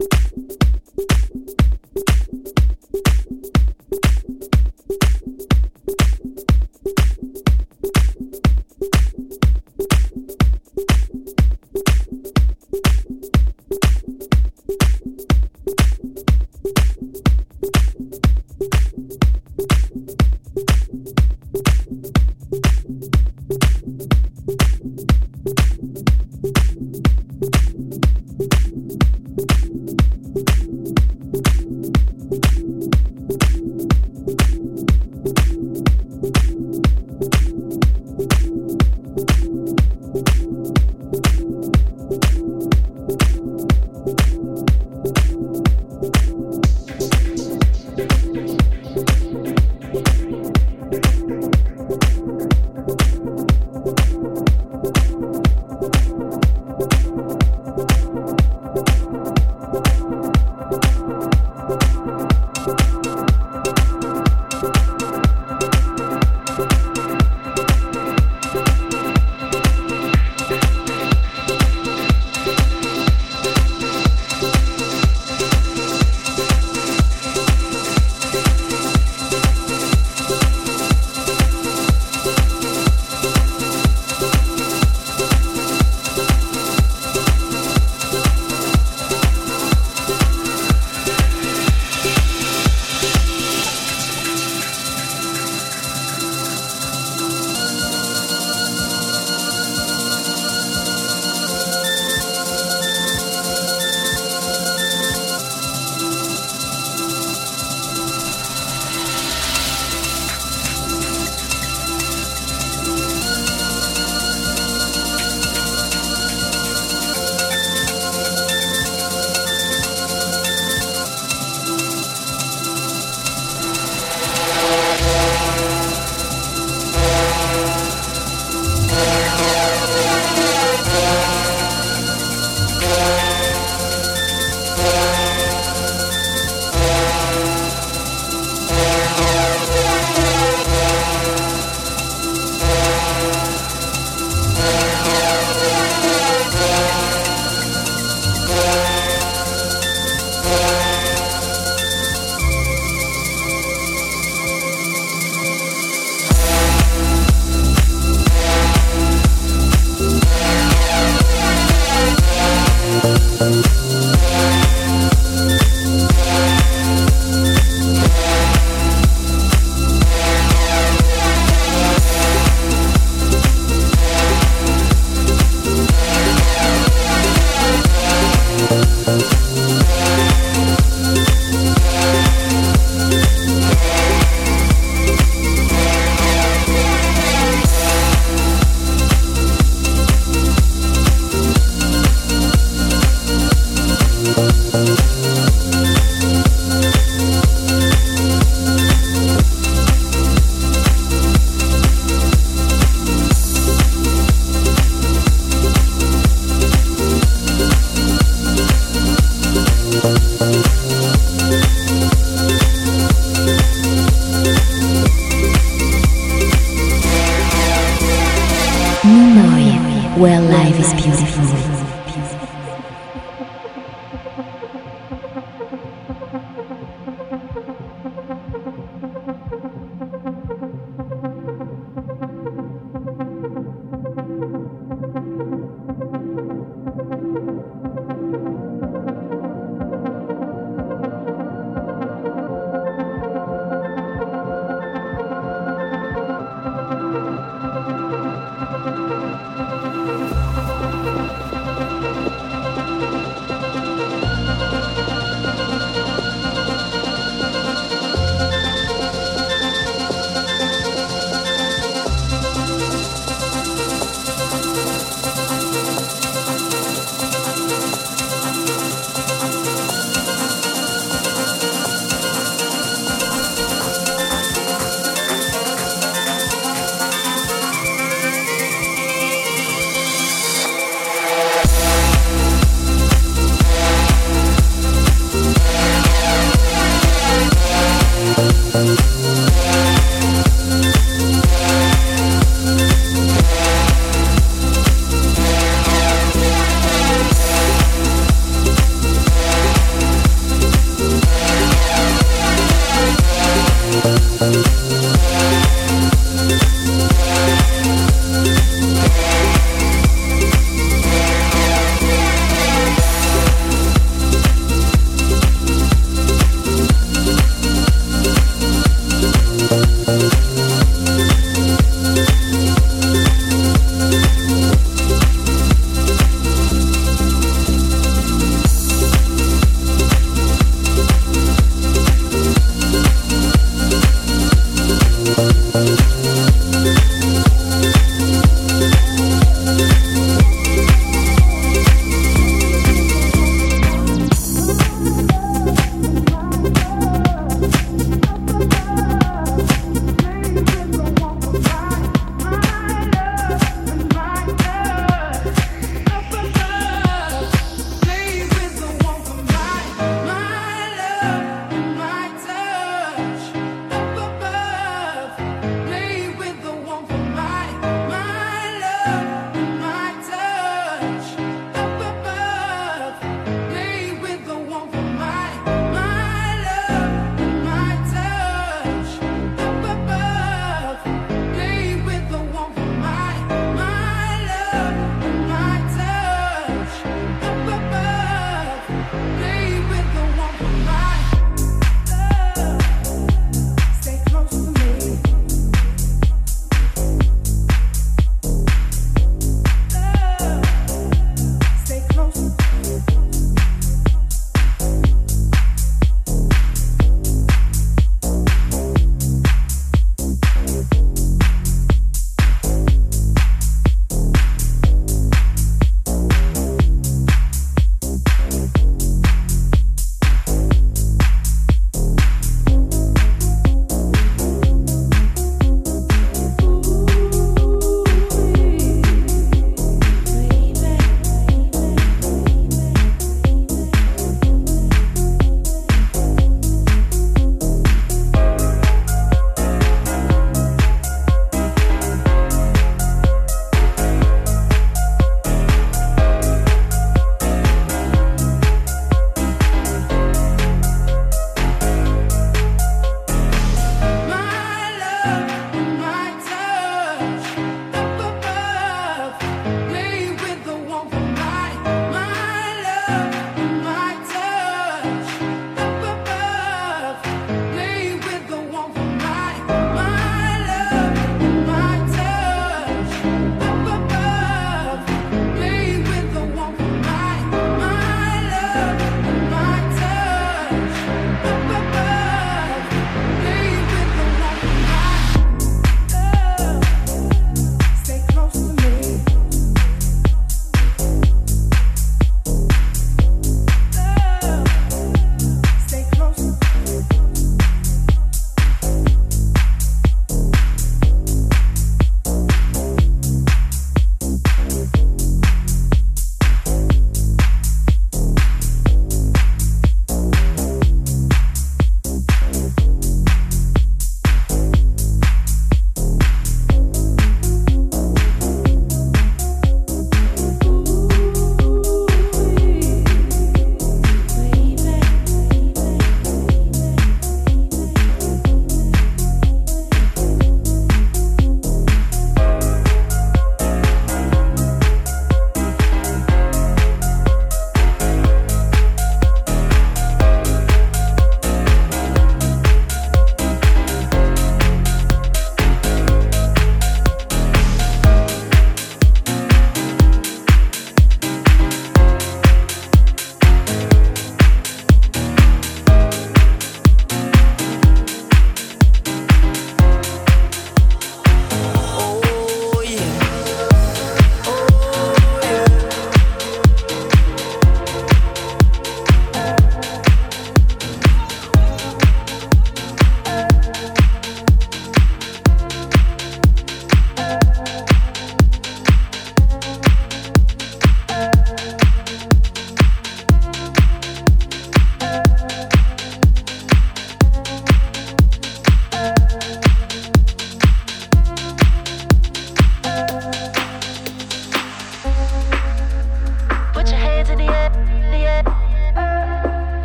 you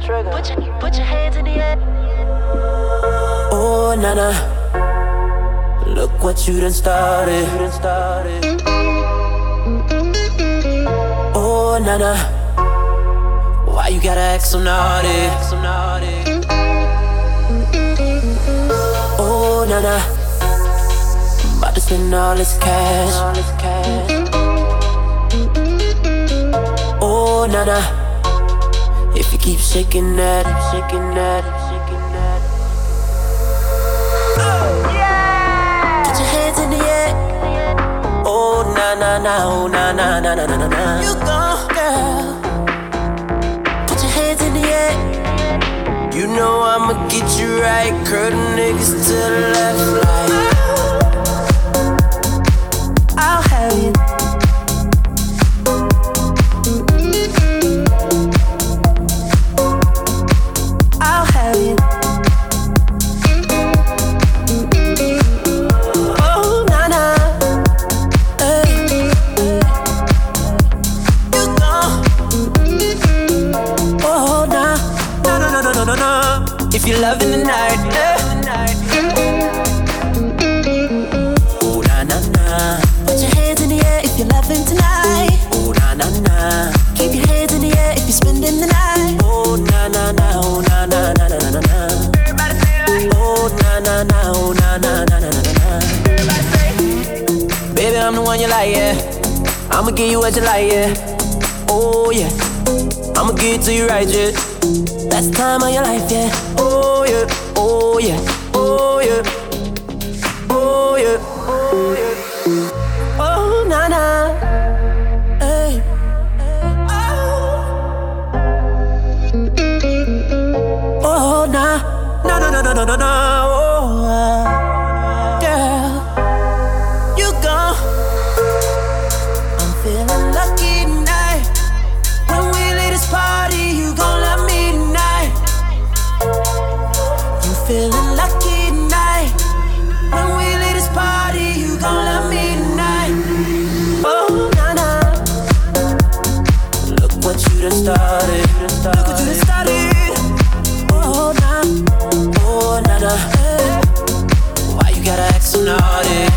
Put your hands in the air. Oh, Nana. Look what you done started. Oh, Nana. Why you gotta act so naughty? Oh, Nana. About to spend all this cash. Oh, Nana. Keep shaking that, shaking that, shaking that. Put your hands in the air. Oh, na na na, oh, na na na na na na. You go, girl. Put your hands in the air. You know I'ma get you right. The niggas to the left, like. Give you what you like, yeah. Oh, yeah. I'ma give it to you right, yeah. Best time of your life, yeah. Oh, yeah. Oh, yeah. Oh, yeah. So naughty?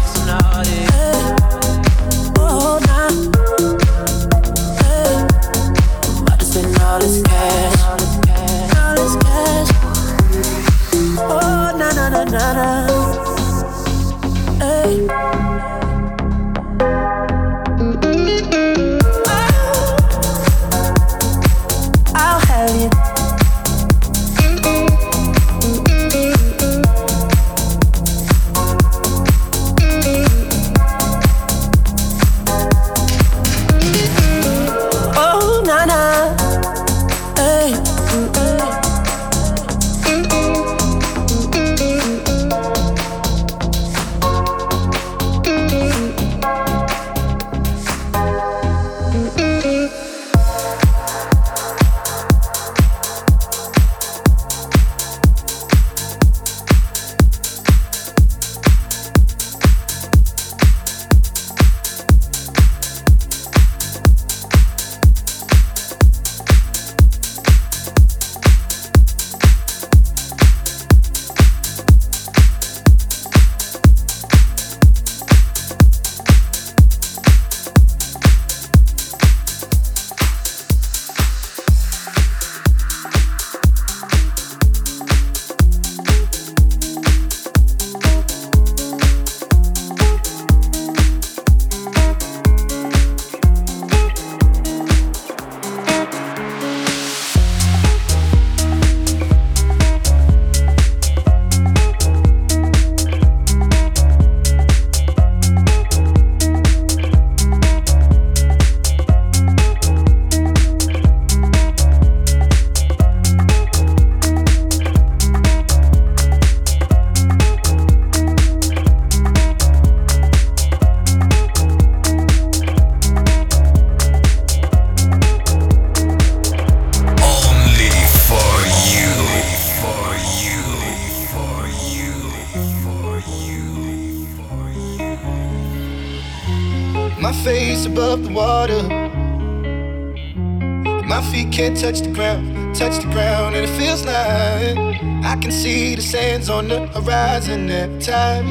around and it feels like I can see the sands on the horizon every time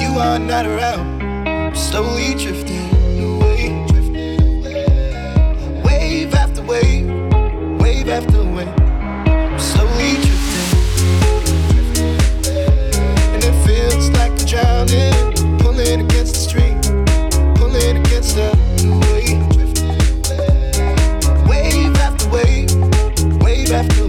you are not around. I'm slowly drifting away, wave after wave, wave after wave. I'm slowly drifting, and it feels like I'm drowning, pulling against the stream, pulling against the wave, wave after wave, wave after.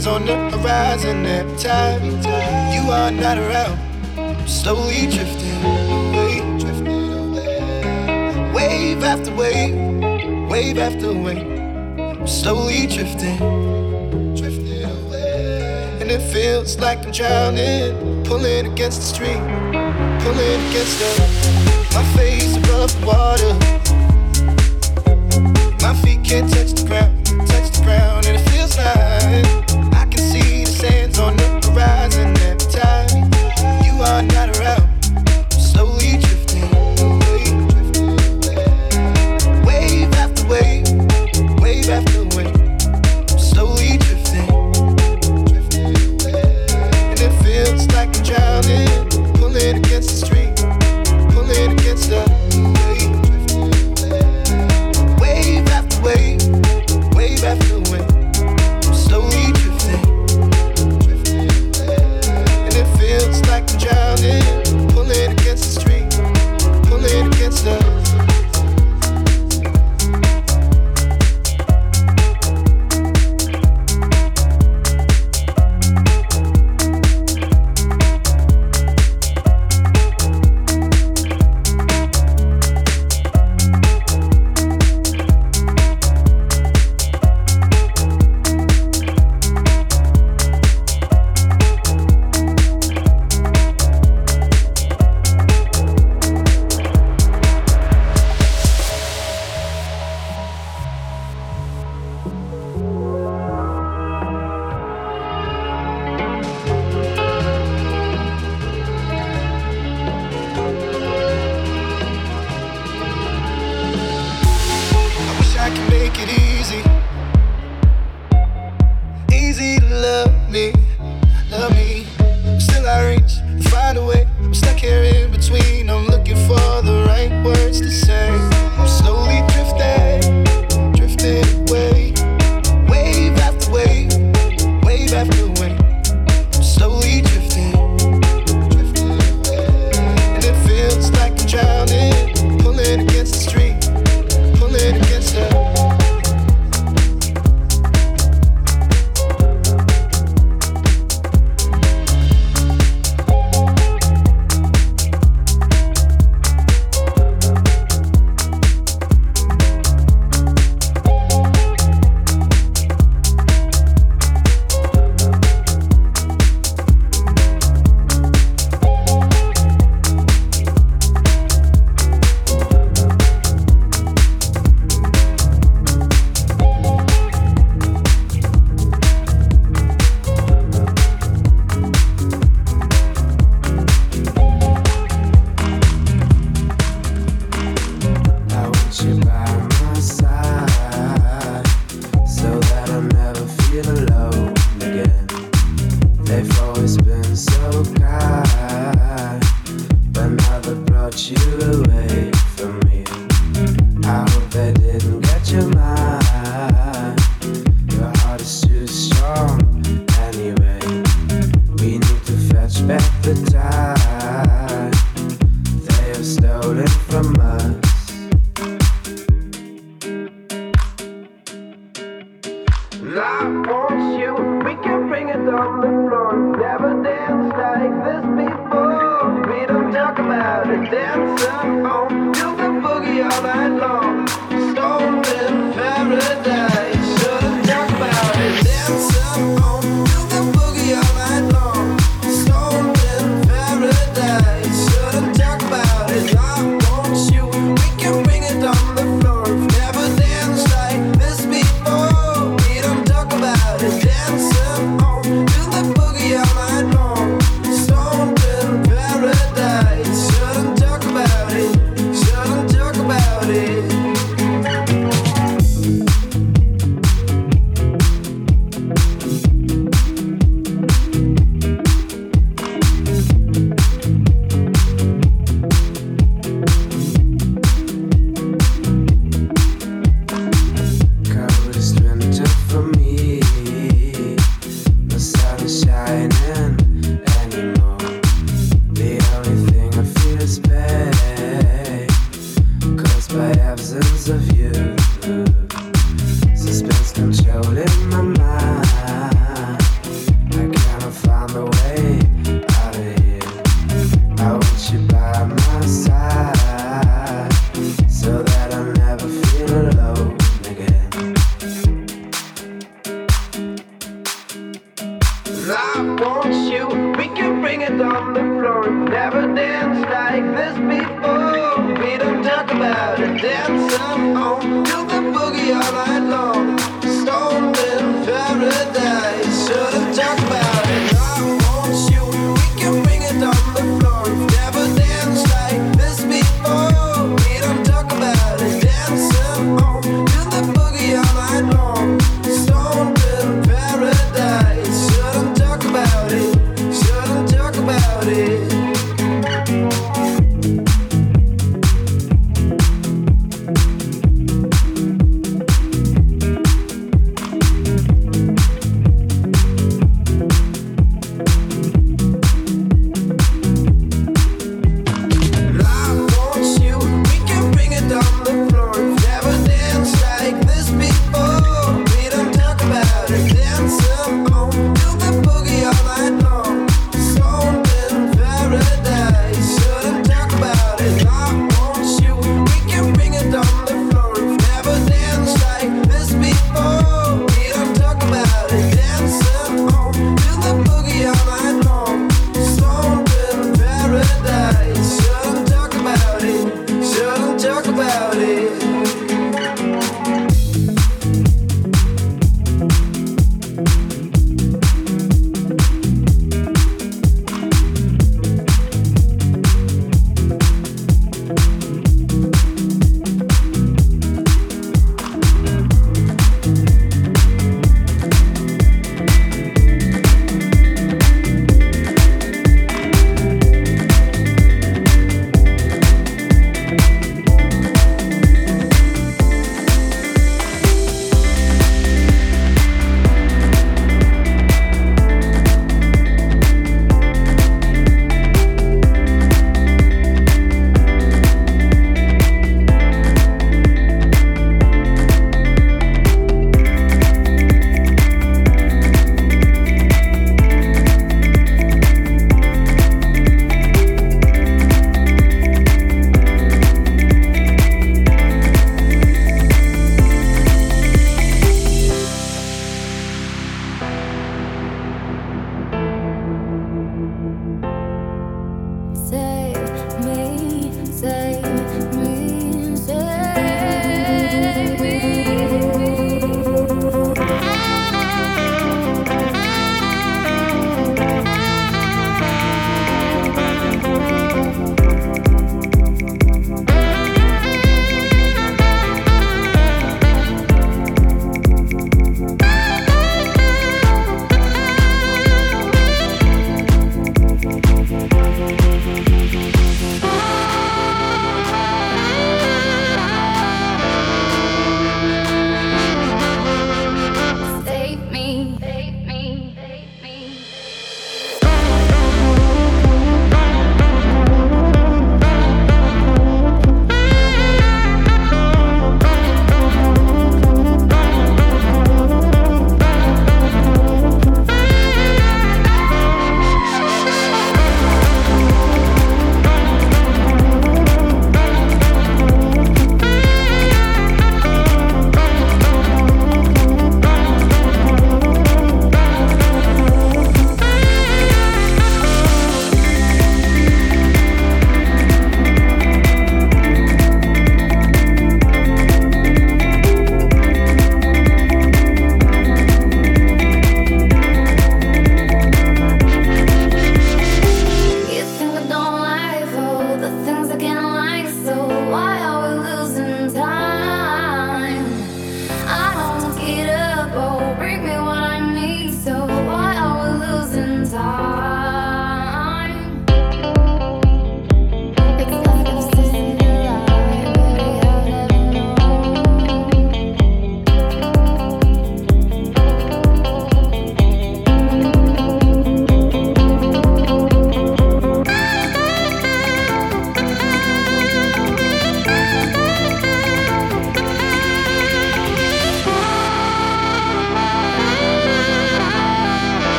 It's on the horizon every time you are not around. I'm slowly drifting away, drifting away. Wave after wave, wave after wave. I'm slowly drifting, drifting away. And it feels like I'm drowning, pulling against the stream, pulling against the. My face above the water. My feet can't touch the ground.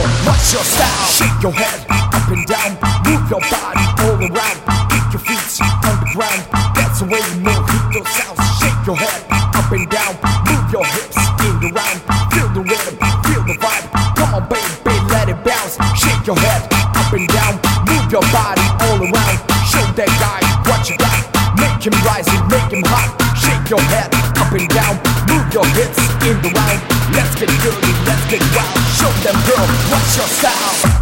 yo, what's your style? Shake your head up and down, move your body all around, kick your feet on the ground. That's the way you move, hit your sounds. Shake your head up and down, move your hips in the round, feel the rhythm, feel the vibe. Come on, baby, let it bounce. Shake your head up and down, move your body all around. Show that guy what you got. Make him rise and make him hot. Shake your head up and down, move your hips in the round dirty, let's get wild Show them girl, what's your style?